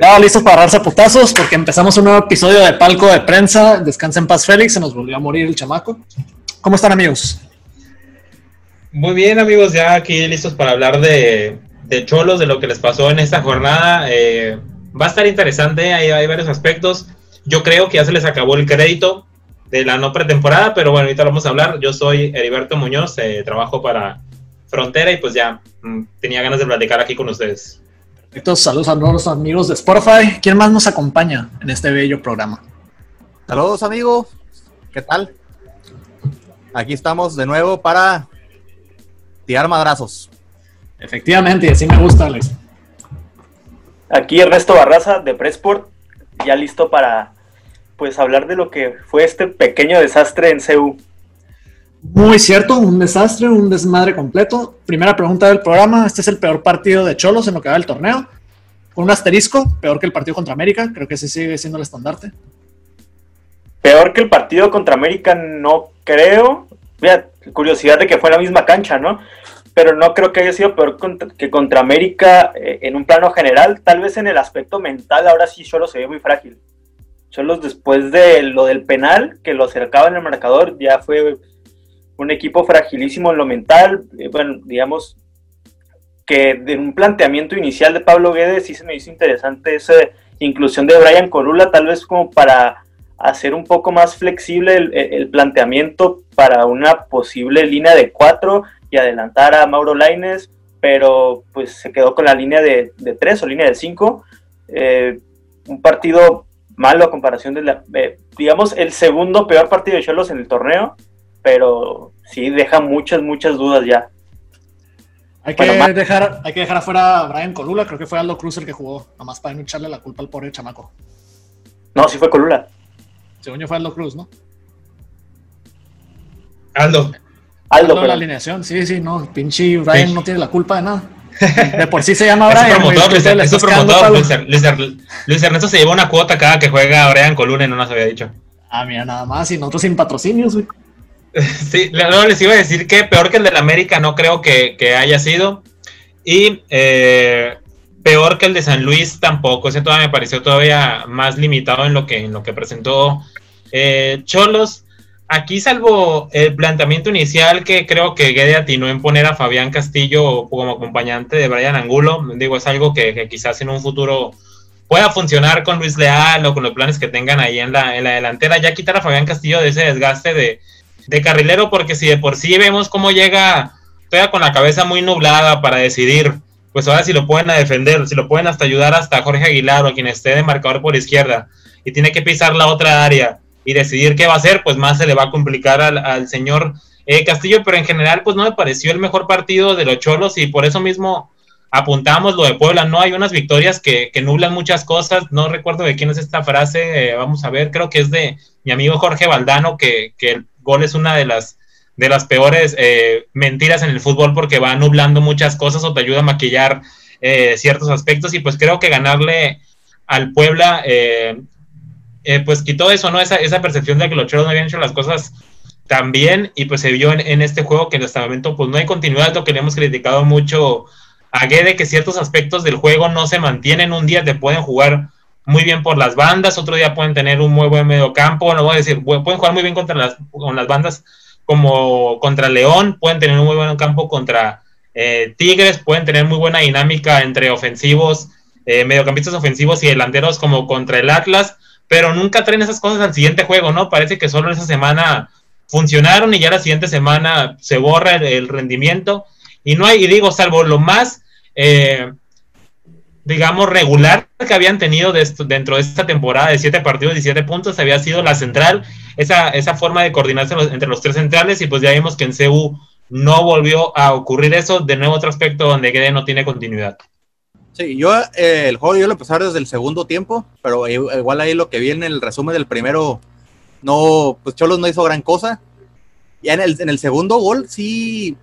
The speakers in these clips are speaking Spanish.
Ya, listos para darse putazos porque empezamos un nuevo episodio de Palco de Prensa. Descansa en paz, Félix. Se nos volvió a morir el chamaco. ¿Cómo están, amigos? Muy bien, amigos. Ya aquí listos para hablar de, de Cholos, de lo que les pasó en esta jornada. Eh, va a estar interesante. Hay, hay varios aspectos. Yo creo que ya se les acabó el crédito de la no pretemporada, pero bueno, ahorita lo vamos a hablar. Yo soy Heriberto Muñoz, eh, trabajo para Frontera y pues ya mm, tenía ganas de platicar aquí con ustedes. Perfecto, saludos a los amigos de Spotify. ¿Quién más nos acompaña en este bello programa? Saludos amigos, ¿qué tal? Aquí estamos de nuevo para tirar madrazos. Efectivamente, así me gusta, Alex. Aquí Ernesto Barraza de Pressport, ya listo para pues hablar de lo que fue este pequeño desastre en CEU. Muy cierto, un desastre, un desmadre completo. Primera pregunta del programa, este es el peor partido de Cholos en lo que va del torneo. Con un asterisco, peor que el partido contra América, creo que ese sigue siendo el estandarte. Peor que el partido contra América, no creo. Mira, curiosidad de que fue la misma cancha, ¿no? Pero no creo que haya sido peor que contra América eh, en un plano general. Tal vez en el aspecto mental, ahora sí Cholos se ve muy frágil. Cholos después de lo del penal, que lo acercaba en el marcador, ya fue un equipo fragilísimo en lo mental. Eh, bueno, digamos que de un planteamiento inicial de Pablo Guedes sí se me hizo interesante esa inclusión de Brian Corula, tal vez como para hacer un poco más flexible el, planteamiento para una posible línea de cuatro y adelantar a Mauro Laines, pero pues se quedó con la línea de, de tres o línea de cinco. Eh, un partido malo a comparación de la, eh, digamos, el segundo peor partido de Cholos en el torneo, pero sí deja muchas, muchas dudas ya. Hay que, Bueno, dejar, hay que dejar afuera a Brian Colula, creo que fue Aldo Cruz el que jugó, nomás para no echarle la culpa al pobre chamaco. No, sí fue Colula. Según yo fue Aldo Cruz, ¿no? Aldo, Aldo, Aldo, la alineación, sí, sí, no, pinche Brian Sí. no tiene la culpa de nada. De por sí se llama Brian. promotor, Luis, le es promotor. Luis, Luis Luis Ernesto se lleva una cuota cada que juega Brian Coluna y no nos había dicho. Ah, mira, nada más, y nosotros sin patrocinios, güey. Sí, luego les iba a decir que peor que el del América no creo que, que haya sido. Y eh, peor que el de San Luis tampoco. Ese todavía me pareció todavía más limitado en lo que, en lo que presentó eh, Cholos. Aquí, salvo el planteamiento inicial que creo que Guede atinó en poner a Fabián Castillo como acompañante de Brian Angulo, digo, es algo que, que quizás en un futuro pueda funcionar con Luis Leal o con los planes que tengan ahí en la, en la delantera. Ya quitar a Fabián Castillo de ese desgaste de, de carrilero, porque si de por sí vemos cómo llega todavía con la cabeza muy nublada para decidir, pues ahora si lo pueden a defender, si lo pueden hasta ayudar hasta Jorge Aguilar o quien esté de marcador por izquierda y tiene que pisar la otra área y decidir qué va a hacer, pues más se le va a complicar al, al señor eh, Castillo, pero en general pues no me pareció el mejor partido de los Cholos y por eso mismo apuntamos lo de Puebla, no hay unas victorias que, que nublan muchas cosas, no recuerdo de quién es esta frase, eh, vamos a ver, creo que es de mi amigo Jorge Valdano, que, que el gol es una de las de las peores eh, mentiras en el fútbol porque va nublando muchas cosas o te ayuda a maquillar eh, ciertos aspectos y pues creo que ganarle al Puebla eh, eh, pues quitó eso, ¿no? Esa, esa percepción de que los Cholos no habían hecho las cosas tan bien y pues se vio en, en este juego que hasta el momento pues no hay continuidad, lo que le hemos criticado mucho a Guede, que ciertos aspectos del juego no se mantienen, un día te pueden jugar muy bien por las bandas, otro día pueden tener un muy buen medio campo, no voy a decir, pueden jugar muy bien contra las, con las bandas como contra León, pueden tener un muy buen campo contra eh, Tigres, pueden tener muy buena dinámica entre ofensivos, eh, mediocampistas ofensivos y delanteros como contra el Atlas, pero nunca traen esas cosas al siguiente juego, ¿no? Parece que solo esa semana funcionaron y ya la siguiente semana se borra el, el rendimiento y no hay, y digo, salvo lo más, eh, digamos, regular que habían tenido dentro de esta temporada de siete partidos y siete puntos, había sido la central, esa, esa forma de coordinarse entre los tres centrales y pues ya vimos que en CU no volvió a ocurrir eso, de nuevo otro aspecto donde Guede no tiene continuidad. Sí, yo eh, el juego yo lo ver desde el segundo tiempo, pero igual ahí lo que vi en el resumen del primero, no, pues Cholos no hizo gran cosa. Ya en el, en el segundo gol sí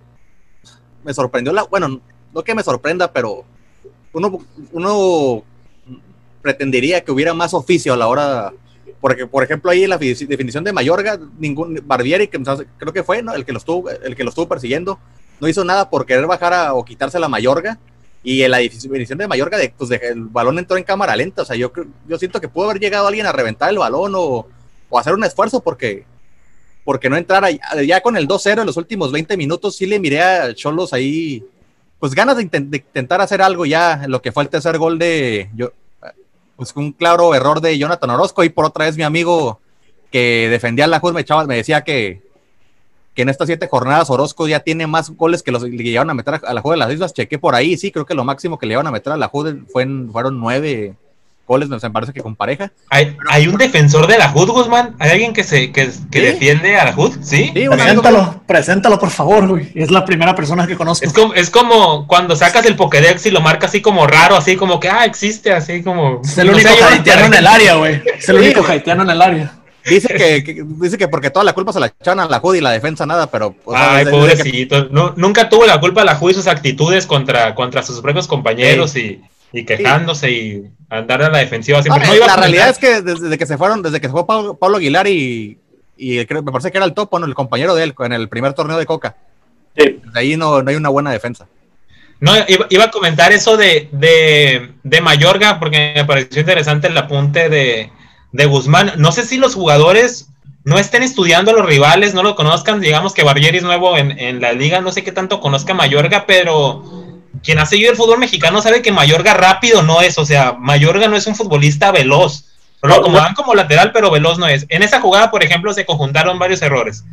me sorprendió la, bueno, no que me sorprenda, pero uno, uno pretendería que hubiera más oficio a la hora, porque por ejemplo ahí en la fi- definición de Mayorga, ningún Barbieri, que creo que fue, ¿no? el que lo estuvo, el que lo estuvo persiguiendo, no hizo nada por querer bajar o quitarse la Mayorga Y en la definición de Mallorca, de, pues el balón entró en cámara lenta. O sea, yo, yo siento que pudo haber llegado alguien a reventar el balón o, o hacer un esfuerzo porque, porque no entrara. Ya con el 2-0 en los últimos 20 minutos, sí le miré a Cholos ahí, pues ganas de, intentar hacer algo ya. Lo que fue el tercer gol de. Yo, pues un claro error de Jonathan Orozco. Y por otra vez, mi amigo que defendía la Juz me, me decía que que en estas siete jornadas Orozco ya tiene más goles que los que llevaron a meter a la Juve de las Islas. Chequé por ahí, sí, creo que lo máximo que le llevaron a meter a la Juve fueron nueve goles, me parece que con pareja. ¿Hay, ¿hay un defensor de la Jud, Guzmán? ¿Hay alguien que se que, defiende a la Jud? ¿Sí? preséntalo, preséntalo, por favor, güey. Es la primera persona que conozco. Es como, es como cuando sacas el Pokédex y lo marcas así como raro, así como que, ah, existe, así como... Es el único haitiano en el área, güey. Es el único haitiano en el área. Dice que, dice que porque toda la culpa se la echaron a la Judy y la defensa nada, pero. Ay, pobrecito. nunca tuvo la culpa la Judy y sus actitudes contra, contra sus propios compañeros y, y, quejándose y andar a la defensiva siempre. la realidad es que desde que se fueron, desde que se fue Pablo, Aguilar y, y me parece que era el topo, el compañero de él en el primer torneo de Coca. De ahí no, no hay una buena defensa. No, iba, a comentar eso de, de, de Mayorga, porque me pareció interesante el apunte de, de Guzmán. No sé si los jugadores no estén estudiando a los rivales, no lo conozcan. Digamos que Barbieri es nuevo en, la liga, no sé qué tanto conozca Mayorga, pero quien ha seguido el fútbol mexicano sabe que Mayorga rápido no es. O sea, Mayorga no es un futbolista veloz. Lo como van como lateral, pero veloz no es. En esa jugada, por ejemplo, se conjuntaron varios errores.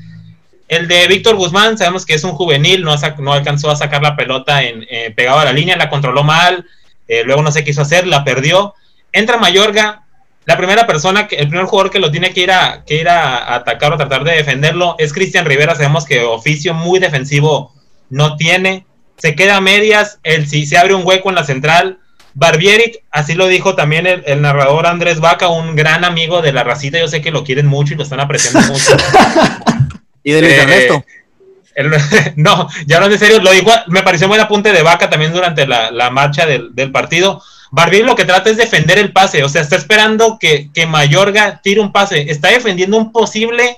El de Víctor Guzmán, sabemos que es un juvenil, no, no alcanzó a sacar la pelota en, eh, pegado a la línea, la controló mal, eh, luego no se quiso hacer, la perdió. Entra Mayorga, la primera persona, que, el primer jugador que lo tiene que ir a, que ir a atacar o tratar de defenderlo es Cristian Rivera. Sabemos que oficio muy defensivo no tiene. Se queda a medias, el, si se abre un hueco en la central. Barbieri, así lo dijo también el, narrador Andrés Vaca, un gran amigo de la racita. Yo sé que lo quieren mucho y lo están apreciando mucho. y de Luis eh, Ernesto. no, ya no en serio, lo dijo, me pareció buen apunte de Vaca también durante la, marcha del, del partido Barbieri lo que trata es defender el pase, o sea, está esperando que, que Mayorga tire un pase, está defendiendo un posible,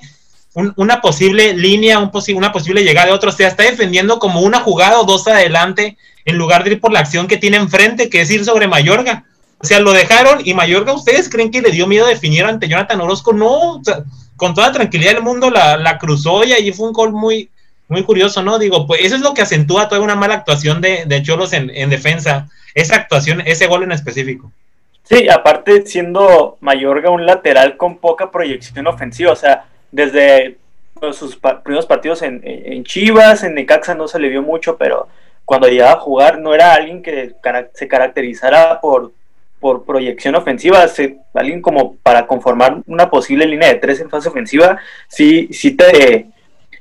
una posible línea, un una posible llegada de otro, o sea, está defendiendo como una jugada o dos adelante en lugar de ir por la acción que tiene enfrente, que es ir sobre Mayorga. O sea, lo dejaron y Mayorga, ¿ustedes creen que le dio miedo definir ante Jonathan Orozco? No, con toda tranquilidad del mundo la, la cruzó y allí fue un gol muy, muy curioso, ¿no? Digo, pues eso es lo que acentúa toda una mala actuación de, de Cholos en, en defensa esa actuación, ese gol en específico. Sí, aparte siendo Mayorga un lateral con poca proyección ofensiva, o sea, desde sus primeros partidos en, Chivas, en Necaxa no se le vio mucho, pero cuando llegaba a jugar no era alguien que se caracterizara por, por proyección ofensiva, alguien como para conformar una posible línea de tres en fase ofensiva, sí, sí te,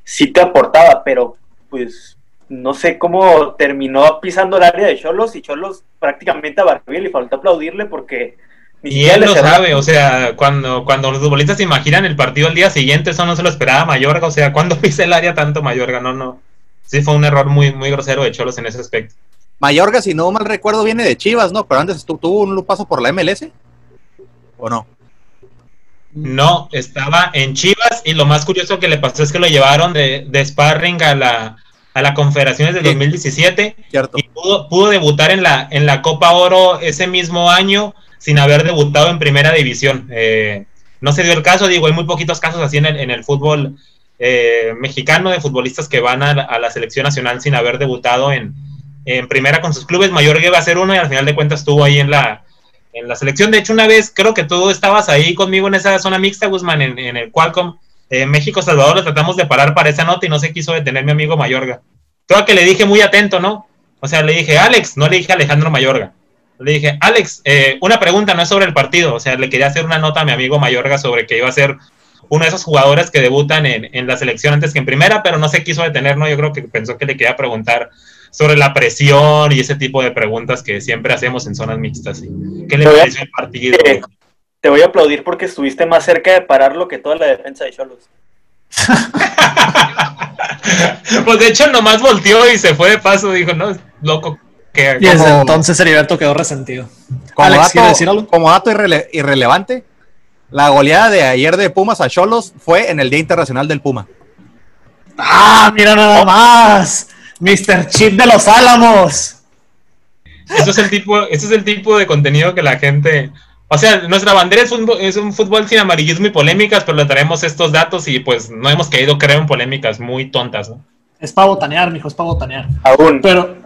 sí te aportaba, pero pues no sé cómo terminó pisando el área de Cholos y Cholos prácticamente a Barbiel le faltó aplaudirle porque... y él lo sabe, o sea, cuando, cuando los futbolistas se imaginan el partido al día siguiente, eso no se lo esperaba Mayorga, o sea, cuando pisa el área tanto Mayorga? No, no. Sí fue un error muy, muy grosero de Cholos en ese aspecto. Mayorga, si no mal recuerdo, viene de Chivas, ¿no? Pero antes tuvo un paso por la MLS, ¿o no? No, estaba en Chivas y lo más curioso que le pasó es que lo llevaron de, de sparring a la, a la Confederaciones del 2017 y pudo, debutar en la, en la Copa Oro ese mismo año sin haber debutado en primera división. Eh, no se dio el caso, digo, hay muy poquitos casos así en el, en el fútbol eh, mexicano de futbolistas que van a, la selección nacional sin haber debutado en, en primera con sus clubes. Mayor que va a ser uno y al final de cuentas estuvo ahí en la, en la selección. De hecho, una vez creo que tú estabas ahí conmigo en esa zona mixta, Guzmán, en, el Qualcomm eh, México-Salvador le tratamos de parar para esa nota y no se quiso detener mi amigo Mayorga. Todo que le dije muy atento, ¿no? O sea, le dije, Alex, no le dije Alejandro Mayorga. Le dije, Alex, eh, una pregunta no es sobre el partido. O sea, le quería hacer una nota a mi amigo Mayorga sobre que iba a ser uno de esos jugadores que debutan en, la selección antes que en primera, pero no se quiso detener, ¿no? Yo creo que pensó que le quería preguntar sobre la presión y ese tipo de preguntas que siempre hacemos en zonas mixtas. ¿Qué le pareció el partido? te voy a aplaudir porque estuviste más cerca de pararlo que toda la defensa de Cholos. pues de hecho nomás volteó y se fue de paso, dijo, no, loco. Que, y desde entonces Heriberto quedó resentido. Como dato, decir algo? Como dato irrelevante, la goleada de ayer de Pumas a Cholos fue en el Día Internacional del Puma. ¡Ah, mira nada más! Mr. Chip de los Álamos. Eso es el tipo, ese es el tipo de contenido que la gente. O sea, nuestra bandera es un, es un fútbol sin amarillismo y polémicas, pero le traemos estos datos y pues no hemos caído, creo, en polémicas muy tontas, ¿no? Es para botanear, mijo, es para botanear. Aún. Pero,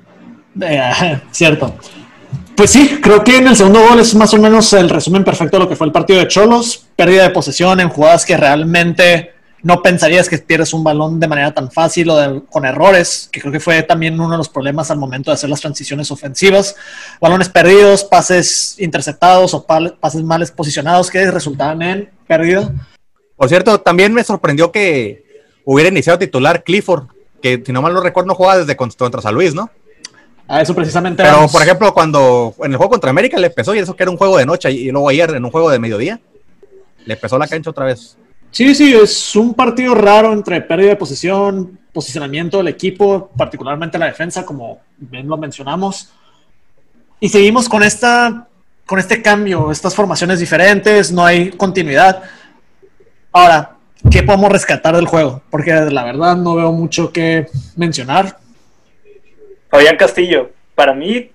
cierto. Pues sí, creo que en el segundo gol es más o menos el resumen perfecto de lo que fue el partido de Cholos. Pérdida de posesión en jugadas que realmente no pensarías que pierdes un balón de manera tan fácil o con errores, que creo que fue también uno de los problemas al momento de hacer las transiciones ofensivas. Balones perdidos, pases interceptados o pases mal posicionados que resultaban en pérdida. Por cierto, también me sorprendió que hubiera iniciado titular Clifford, que si no mal no recuerdo no jugaba desde con- contra San Luis, ¿no? A eso precisamente. Pero, vamos. por ejemplo, cuando en el juego contra América le empezó y eso que era un juego de noche y luego ayer en un juego de mediodía, le empezó la cancha otra vez. Sí, sí, es un partido raro entre pérdida de posición, posicionamiento del equipo, particularmente la defensa, como bien lo mencionamos. Y seguimos con esta, con este cambio, estas formaciones diferentes, no hay continuidad. Ahora, ¿qué podemos rescatar del juego? Porque la verdad no veo mucho que mencionar. Fabián Castillo, para mí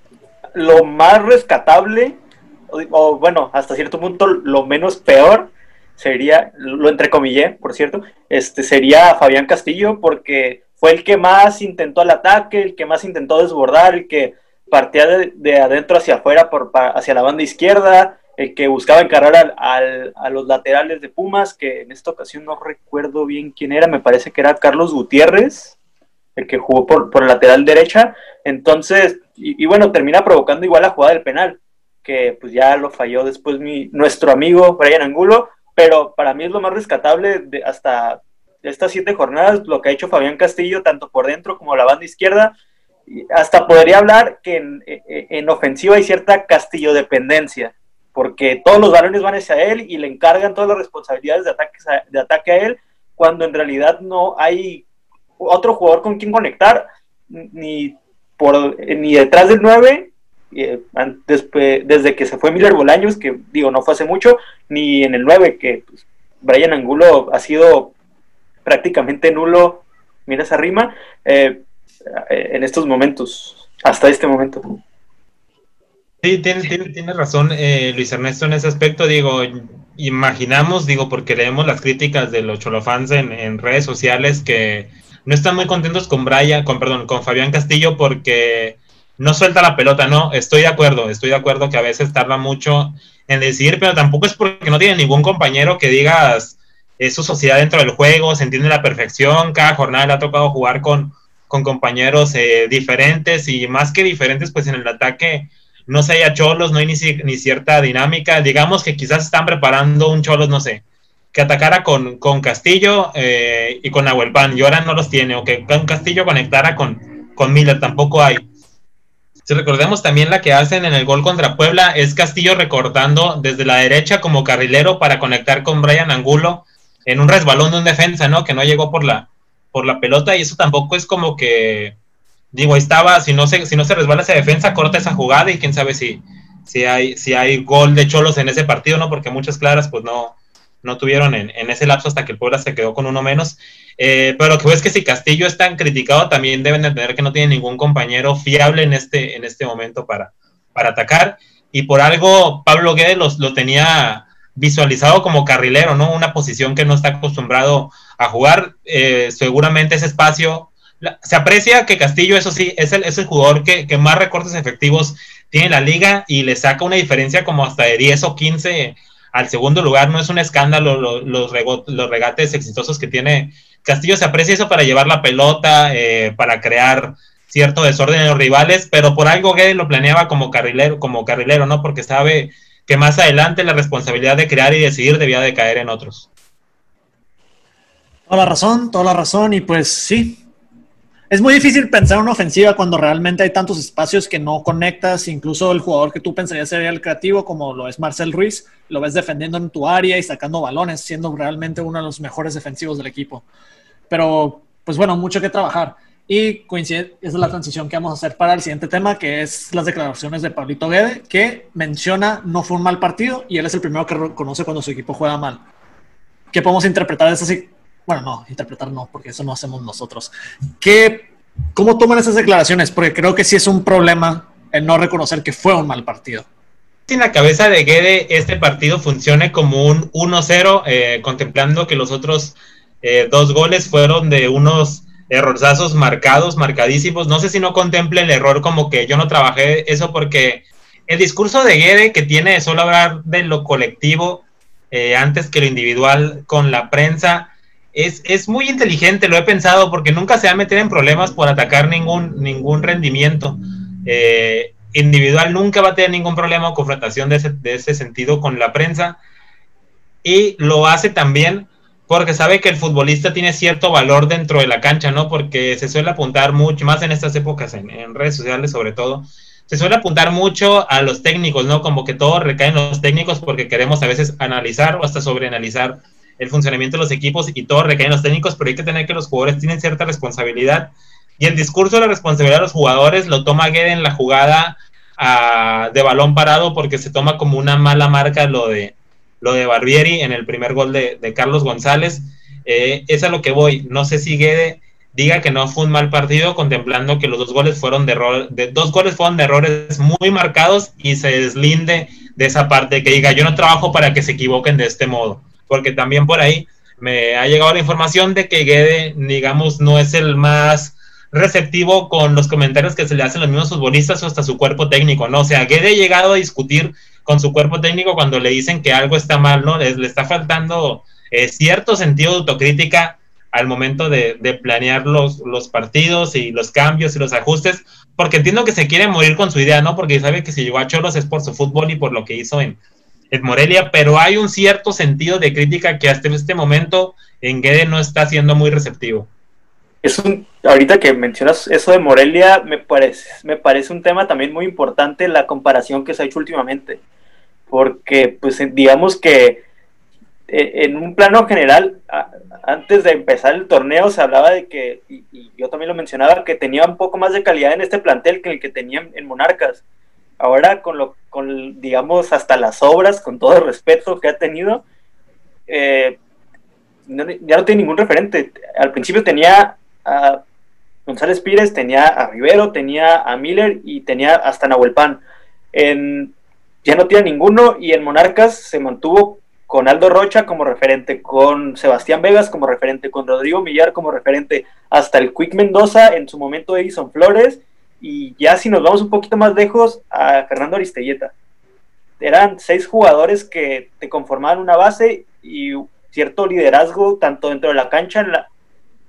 lo más rescatable, o, bueno, hasta cierto punto lo menos peor, sería, lo entrecomillé, por cierto, este sería Fabián Castillo, porque fue el que más intentó el ataque, el que más intentó desbordar, el que partía de, de adentro hacia afuera, por, hacia la banda izquierda, el que buscaba encarar al- a los laterales de Pumas, que en esta ocasión no recuerdo bien quién era, me parece que era Carlos Gutiérrez, el que jugó por, por lateral derecha. Entonces, y, bueno, termina provocando igual la jugada del penal, que pues ya lo falló después mi, nuestro amigo Brian Angulo, pero para mí es lo más rescatable de hasta estas siete jornadas, lo que ha hecho Fabián Castillo, tanto por dentro como la banda izquierda. Hasta podría hablar que en, en- en ofensiva hay cierta Castillo dependencia, porque todos los balones van hacia él y le encargan todas las responsabilidades de ataque, de ataque a él, cuando en realidad no hay otro jugador con quien conectar, ni, por, ni detrás del 9, eh, despe- desde que se fue Miller Bolaños, que digo, no fue hace mucho, ni en el 9, que pues, Brian Angulo ha sido prácticamente nulo, mira esa rima, eh, eh, en estos momentos, hasta este momento. Sí, tiene, tiene, tiene razón eh, Luis Ernesto en ese aspecto. Digo, imaginamos, digo, porque leemos las críticas de los cholofans en, en redes sociales que no están muy contentos con Brian, con perdón, con Fabián Castillo porque no suelta la pelota. No, estoy de acuerdo, estoy de acuerdo que a veces tarda mucho en decidir, pero tampoco es porque no tiene ningún compañero que digas su sociedad dentro del juego, se entiende la perfección, cada jornada le ha tocado jugar con, con compañeros eh, diferentes y más que diferentes, pues en el ataque no se haya cholos, no hay ni, ni cierta dinámica. Digamos que quizás están preparando un cholos, no sé, que atacara con, con Castillo eh, y con Nahuelpan, y ahora no los tiene, o que con Castillo conectara con, con Miller, tampoco hay. Si recordemos también la que hacen en el gol contra Puebla, es Castillo recortando desde la derecha como carrilero para conectar con Brian Angulo en un resbalón de un defensa, ¿no? Que no llegó por la, por la pelota, y eso tampoco es como que digo, ahí estaba, si no se, si no se resbala esa defensa, corta esa jugada y quién sabe si, si, hay, si hay gol de Cholos en ese partido, ¿no? Porque muchas claras pues no, no tuvieron en, en ese lapso hasta que el Puebla se quedó con uno menos. Eh, pero lo que ves que si Castillo es tan criticado, también deben de entender que no tiene ningún compañero fiable en este, en este momento para, para atacar. Y por algo Pablo Guedes los, lo tenía visualizado como carrilero, ¿no? Una posición que no está acostumbrado a jugar. Eh, seguramente ese espacio se aprecia que Castillo, eso sí, es el, es el jugador que, que, más recortes efectivos tiene en la liga y le saca una diferencia como hasta de 10 o 15 al segundo lugar. No es un escándalo los, regates exitosos que tiene Castillo. Se aprecia eso para llevar la pelota, eh, para crear cierto desorden en los rivales, pero por algo Guedes lo planeaba como carrilero, como carrilero, ¿no? Porque sabe que más adelante la responsabilidad de crear y decidir debía de caer en otros. Toda la razón, toda la razón, y pues sí, es muy difícil pensar una ofensiva cuando realmente hay tantos espacios que no conectas. Incluso el jugador que tú pensarías sería el creativo, como lo es Marcel Ruiz, lo ves defendiendo en tu área y sacando balones, siendo realmente uno de los mejores defensivos del equipo. Pero, pues bueno, mucho que trabajar. Y coincide, esa es la transición que vamos a hacer para el siguiente tema, que es las declaraciones de Pablito Guede, que menciona no fue un mal partido y él es el primero que reconoce cuando su equipo juega mal. ¿Qué podemos interpretar de esa bueno, no, interpretar no, porque eso no hacemos nosotros. ¿Qué, ¿Cómo toman esas declaraciones? Porque creo que sí es un problema el no reconocer que fue un mal partido. En la cabeza de Guede este partido funcione como un 1-0, eh, contemplando que los otros eh, dos goles fueron de unos errorzazos marcados, marcadísimos. No sé si no contemple el error como que yo no trabajé eso porque el discurso de Guede que tiene solo hablar de lo colectivo eh, antes que lo individual con la prensa es, es, muy inteligente, lo he pensado, porque nunca se va a meter en problemas por atacar ningún, ningún rendimiento. Eh, individual nunca va a tener ningún problema o confrontación de ese, de ese sentido con la prensa. Y lo hace también porque sabe que el futbolista tiene cierto valor dentro de la cancha, ¿no? Porque se suele apuntar mucho, más en estas épocas, en, en, redes sociales sobre todo, se suele apuntar mucho a los técnicos, ¿no? Como que todo recae en los técnicos porque queremos a veces analizar o hasta sobreanalizar el funcionamiento de los equipos y todo recae en los técnicos, pero hay que tener que los jugadores tienen cierta responsabilidad. Y el discurso de la responsabilidad de los jugadores lo toma Guede en la jugada uh, de balón parado porque se toma como una mala marca lo de, lo de Barbieri en el primer gol de, de Carlos González. Eh, es a lo que voy. No sé si Guede diga que no fue un mal partido, contemplando que los dos goles fueron de errores, de, dos goles fueron de errores muy marcados y se deslinde de esa parte que diga yo no trabajo para que se equivoquen de este modo, porque también por ahí me ha llegado la información de que Guede, digamos, no es el más receptivo con los comentarios que se le hacen los mismos futbolistas o hasta su cuerpo técnico, ¿no? O sea, Guede ha llegado a discutir con su cuerpo técnico cuando le dicen que algo está mal, ¿no? Le, le está faltando eh, cierto sentido de autocrítica al momento de, planear los, partidos y los cambios y los ajustes, porque entiendo que se quiere morir con su idea, ¿no? Porque sabe que si llegó a Cholos es por su fútbol y por lo que hizo en, en Morelia, pero hay un cierto sentido de crítica que hasta este momento en Guede no está siendo muy receptivo. Es un, ahorita que mencionas eso de Morelia, me parece, me parece un tema también muy importante la comparación que se ha hecho últimamente, porque pues digamos que en un plano general, antes de empezar el torneo se hablaba de que, y, yo también lo mencionaba, que tenía un poco más de calidad en este plantel que el que tenía en Monarcas. Ahora, con, lo, con digamos, hasta las obras, con todo el respeto que ha tenido, eh, ya no tiene ningún referente. Al principio tenía a González Pires, tenía a Rivero, tenía a Miller y tenía hasta Nahuel Pan. En, ya no tiene ninguno y en Monarcas se mantuvo con Aldo Rocha como referente, con Sebastián Vegas como referente, con Rodrigo Millar como referente, hasta el Quick Mendoza, en su momento Edison Flores, y ya si nos vamos un poquito más lejos, a Fernando Aristelleta. Eran seis jugadores que te conformaban una base y cierto liderazgo, tanto dentro de la cancha, la,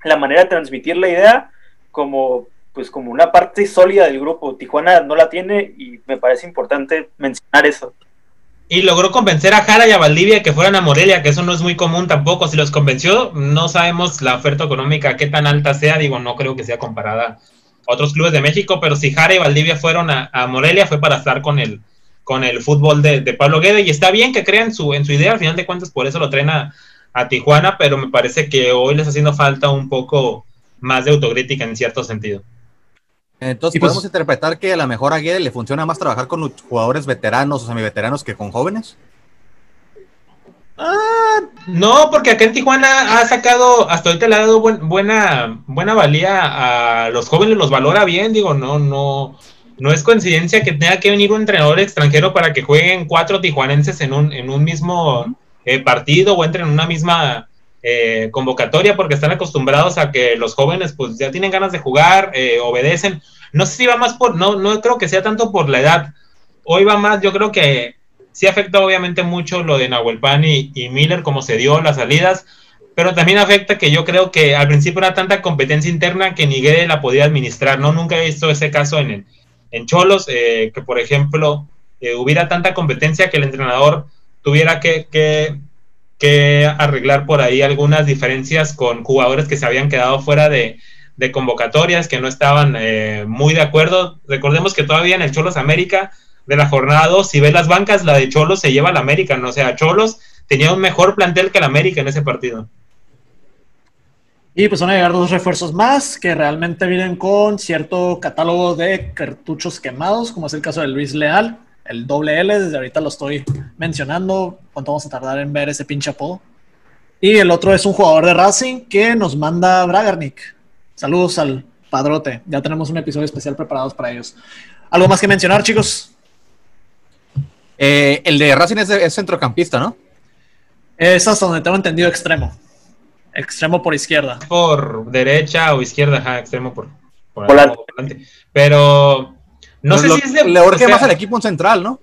la manera de transmitir la idea, como pues como una parte sólida del grupo. Tijuana no la tiene y me parece importante mencionar eso y logró convencer a Jara y a Valdivia que fueran a Morelia, que eso no es muy común tampoco. Si los convenció, no sabemos la oferta económica qué tan alta sea, digo, no creo que sea comparada a otros clubes de México, pero si Jara y Valdivia fueron a, Morelia fue para estar con el, con el fútbol de, de, Pablo Guede, y está bien que crean su, en su idea, al final de cuentas por eso lo traen a, a Tijuana, pero me parece que hoy les está haciendo falta un poco más de autocrítica en cierto sentido. Entonces, ¿podemos pues, interpretar que a lo mejor a Guede le funciona más trabajar con jugadores veteranos o semiveteranos que con jóvenes? Ah, no, porque acá en Tijuana ha sacado, hasta ahorita le ha dado buen, buena, buena valía a los jóvenes, los valora bien, digo, no, no, no es coincidencia que tenga que venir un entrenador extranjero para que jueguen cuatro tijuanenses en un, en un mismo eh, partido o entren en una misma eh, convocatoria porque están acostumbrados a que los jóvenes pues ya tienen ganas de jugar, eh, obedecen. No sé si va más por, no, no creo que sea tanto por la edad. Hoy va más, yo creo que sí afecta obviamente mucho lo de Nahuel Pan y, y Miller, como se dio las salidas, pero también afecta que yo creo que al principio era tanta competencia interna que ni Guede la podía administrar, ¿no? Nunca he visto ese caso en, en Cholos, eh, que por ejemplo eh, hubiera tanta competencia que el entrenador tuviera que, que, que arreglar por ahí algunas diferencias con jugadores que se habían quedado fuera de, convocatorias, que no estaban eh, muy de acuerdo. Recordemos que todavía en el Cholos América, de la jornada 2, si ves las bancas, la de Cholos se lleva al América, ¿no? Sea, Cholos tenía un mejor plantel que el América en ese partido. Y pues van a llegar dos refuerzos más que realmente vienen con cierto catálogo de cartuchos quemados, como es el caso de Luis Leal, el doble L, desde ahorita lo estoy mencionando. ¿Cuánto vamos a tardar en ver ese pinche apodo? Y el otro es un jugador de Racing que nos manda Bragarnik. Saludos al padrote. Ya tenemos un episodio especial preparados para ellos. ¿Algo más que mencionar, chicos? Eh, el de Racing es, es centrocampista, ¿no? Es hasta donde tengo entendido extremo. Extremo por izquierda. Por derecha o izquierda, ajá, extremo por, por Volante. por delante. Pero no Pues sé lo- si es de. Le urge o sea, más al equipo un central, ¿no?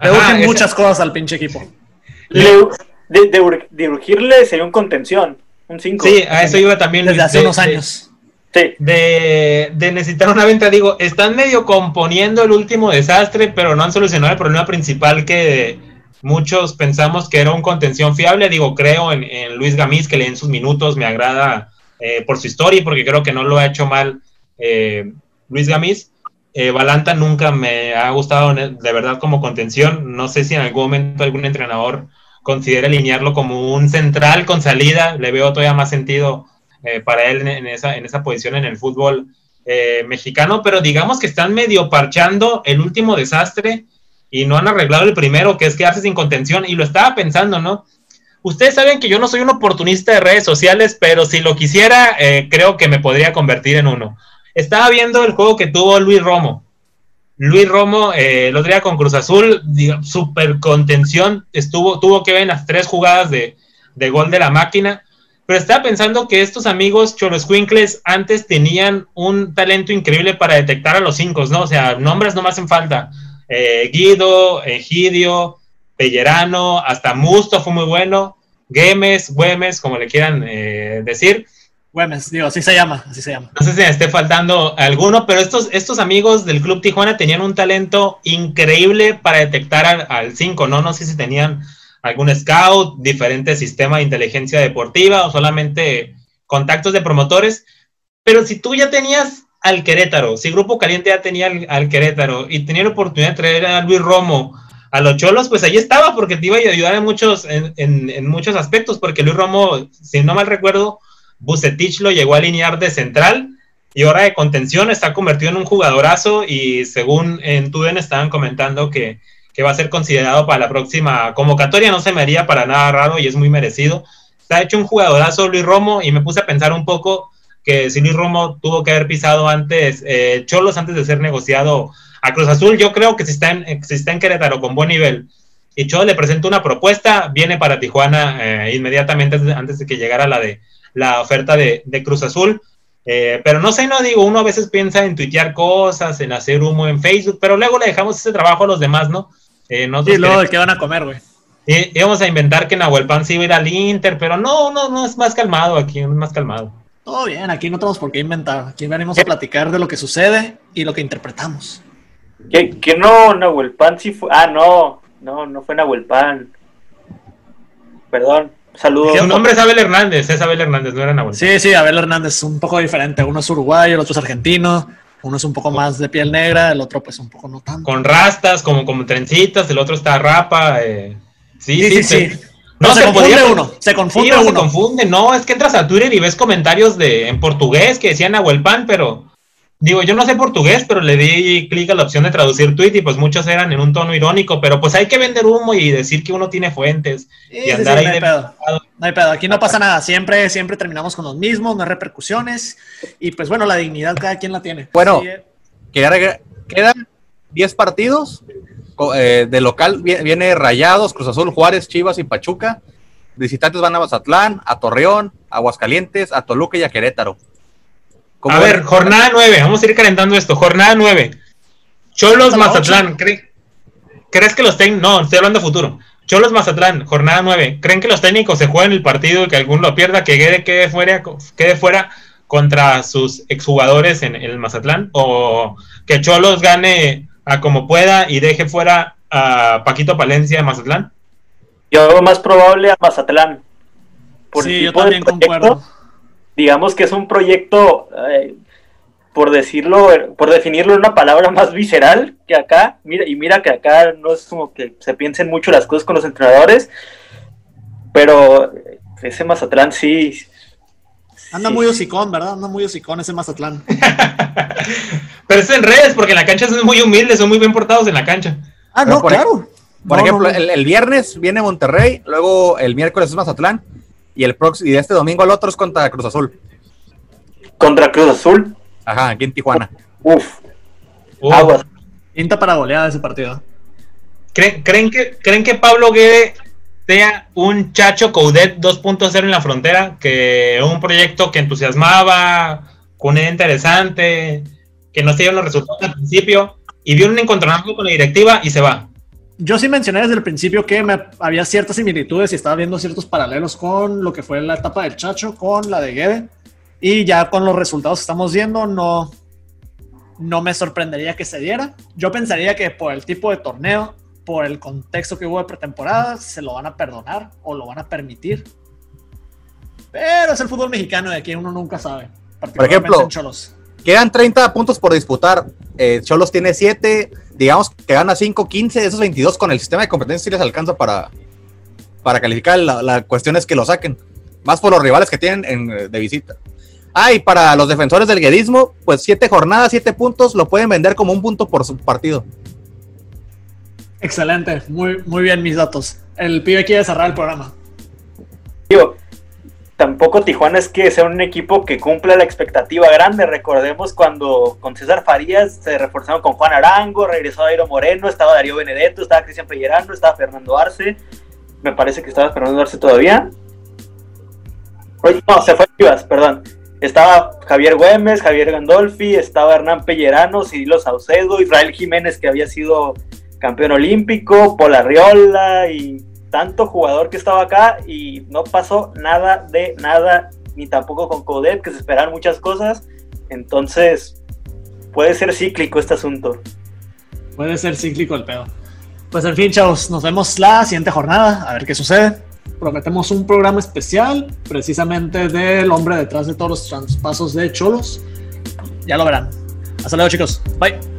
Le ajá, urgen ese- muchas cosas al pinche equipo. Le- de, de ur- de urgirle sería un contención, un 5. Sí, a eso iba también. Desde Luis, hace de- unos de- años. Sí. de, de necesitar una venta, digo, están medio componiendo el último desastre, pero no han solucionado el problema principal que muchos pensamos que era un contención fiable. Digo, creo en, en Luis Gamiz, que le den sus minutos, me agrada eh, por su historia y porque creo que no lo ha hecho mal eh, Luis Gamiz. Eh, Balanta nunca me ha gustado de verdad como contención. No sé si en algún momento algún entrenador considera alinearlo como un central con salida. Le veo todavía más sentido eh, para él en, en esa, en esa posición en el fútbol eh, mexicano, pero digamos que están medio parchando el último desastre y no han arreglado el primero, que es quedarse sin contención, y lo estaba pensando, ¿no? Ustedes saben que yo no soy un oportunista de redes sociales, pero si lo quisiera, eh, creo que me podría convertir en uno. Estaba viendo el juego que tuvo Luis Romo. Luis Romo, eh, el otro día con Cruz Azul, super contención, estuvo, tuvo que ver en las tres jugadas de, de gol de la máquina. Pero estaba pensando que estos amigos Choloscuincles antes tenían un talento increíble para detectar a los cinco, ¿no? O sea, nombres no me hacen falta. Eh, Guido, Egidio, Pellerano, hasta Musto fue muy bueno. Gemes, Güemes, como le quieran eh, decir. Güemes, digo, así se llama, así se llama. No sé si me esté faltando alguno, pero estos, estos amigos del Club Tijuana tenían un talento increíble para detectar al 5, ¿no? No sé si tenían algún scout, diferente sistema de inteligencia deportiva o solamente contactos de promotores. Pero si tú ya tenías al Querétaro, si Grupo Caliente ya tenía al, al Querétaro y tenía la oportunidad de traer a Luis Romo a los Cholos, pues ahí estaba, porque te iba a ayudar en muchos, en, en- en muchos aspectos, porque Luis Romo, si no mal recuerdo, Bucetich lo llegó a alinear de central y ahora de contención está convertido en un jugadorazo y según en Tuden estaban comentando que, que va a ser considerado para la próxima convocatoria, no se me haría para nada raro y es muy merecido. Está hecho un jugadorazo Luis Romo y me puse a pensar un poco que si Luis Romo tuvo que haber pisado antes eh, Cholos antes de ser negociado a Cruz Azul, yo creo que si está en, si está en Querétaro con buen nivel y Cholos le presenta una propuesta, viene para Tijuana eh, inmediatamente antes de- antes de que llegara la de la oferta de, de Cruz Azul. Eh, pero no sé, no digo, uno a veces piensa en tuitear cosas, en hacer humo en Facebook, pero luego le dejamos ese trabajo a los demás, ¿no? Eh, nosotros Y luego, queremos- ¿de qué van a comer, güey? y- íbamos a inventar que Nahuel Pan se iba a ir al Inter, pero no, no, no, es más calmado aquí, es más calmado. Todo bien, aquí no tenemos por qué inventar. Aquí venimos a platicar de lo que sucede y lo que interpretamos. Que, que no, Nahuel Pan sí fue. Ah, no, no, no fue Nahuel Pan. Perdón, saludos. Su nombre es Abel Hernández, es Abel Hernández, no era Nahuel. Sí, sí, Abel Hernández es un poco diferente. Uno es uruguayo, el otro es argentino. Uno es un poco más de piel negra, el otro pues un poco no tanto. Con rastas, como, como trencitas, el otro está rapa. eh. Sí, Sí, sí, sí, se- sí. No, se, se confunde podía- uno, se confunde Sí, no se uno. confunde, no, es que entras a Twitter y ves comentarios de en portugués que decían Nahuel Pan, pero digo, yo no sé portugués, pero le di clic a la opción de traducir tweet y pues muchos eran en un tono irónico, pero pues hay que vender humo y decir que uno tiene fuentes Sí, y sí, andar sí, ahí no hay de- pedo. No hay pedo, aquí no pasa nada, siempre, siempre terminamos con los mismos, no hay repercusiones y pues bueno, la dignidad cada quien la tiene. Bueno. Sí, eh, Que ahora quedan 10 partidos. eh, de local vi- viene Rayados, Cruz Azul, Juárez, Chivas y Pachuca. Visitantes van a Mazatlán, a Torreón, a Aguascalientes, a Toluca y a Querétaro. ¿Cómo A ver, jornada 9, vamos a ir calentando esto, jornada 9. Cholos Mazatlán, ¿cre- ¿crees que los técnicos, no, estoy hablando de futuro. Cholos Mazatlán, jornada 9, ¿creen que los técnicos se jueguen el partido y que alguno lo pierda, que quede, quede fuera, quede fuera contra sus exjugadores en, el Mazatlán? ¿O que Cholos gane a como pueda y deje fuera a Paquito Palencia de Mazatlán? Yo veo más probable a Mazatlán. Por sí, yo también concuerdo. Digamos que es un proyecto, eh, por decirlo, por definirlo en una palabra más visceral que acá. Mira, y mira que acá no es como que se piensen mucho las cosas con los entrenadores. Pero ese Mazatlán sí. Anda sí, muy hocicón, ¿verdad? Anda muy hocicón ese Mazatlán. Pero es en redes, porque en la cancha son muy humildes, son muy bien portados en la cancha. Ah, Pero no, por claro. Por No, ejemplo, no, no. El, el viernes viene Monterrey, luego el miércoles es Mazatlán y el próximo y este domingo el otro es contra Cruz Azul. Contra Cruz Azul. Ajá, aquí en Tijuana. Uf. Uh, Aguas. Pinta para goleada ese partido. ¿creen, creen que, ¿Creen que Pablo Guede sea un Chacho Coudet 2.0 en la frontera? Que un proyecto que entusiasmaba, con una idea interesante, que no se dieron los resultados al principio, y vio un encontronazo con la directiva y se va. Yo sí mencioné desde el principio que me, había ciertas similitudes y estaba viendo ciertos paralelos con lo que fue la etapa del Chacho, con la de Guede. Y ya con los resultados que estamos viendo, no, no me sorprendería que se diera. Yo pensaría que por el tipo de torneo, por el contexto que hubo de pretemporada, se lo van a perdonar o lo van a permitir. Pero es el fútbol mexicano y aquí uno nunca sabe. particularmente ejemplo, en Cholos. Quedan 30 puntos por disputar. Eh, Cholos tiene 7. Digamos que gana 5, 15. Esos 22 con el sistema de competencia sí les alcanza para, para calificar. La, la cuestión es que lo saquen. Más por los rivales que tienen en, eh, de visita. Ah, y para los defensores del guedismo, pues 7 jornadas, 7 puntos, lo pueden vender como un punto por su partido. Excelente, muy, muy bien mis datos. El pibe quiere cerrar el programa. Digo, tampoco Tijuana es que sea un equipo que cumpla la expectativa grande. Recordemos cuando con César Farías se reforzaron con Juan Arango, regresó Dairo Moreno, estaba Darío Benedetto, estaba Cristian Pellerano, estaba Fernando Arce. Me parece que estaba Fernando Arce todavía. No, se fue Chivas, perdón. Estaba Javier Güemes, Javier Gandolfi, estaba Hernán Pellerano, Cirilo Saucedo, Israel Jiménez, que había sido campeón olímpico, Polarriola y tanto jugador que estaba acá y no pasó nada de nada, ni tampoco con Codet, que se esperaban muchas cosas. Entonces, puede ser cíclico este asunto. Puede ser cíclico el pedo. Pues en fin, chavos, nos vemos la siguiente jornada, a ver qué sucede. Prometemos un programa especial, precisamente del hombre detrás de todos los traspasos de Cholos. Ya lo verán. Hasta luego, chicos. Bye.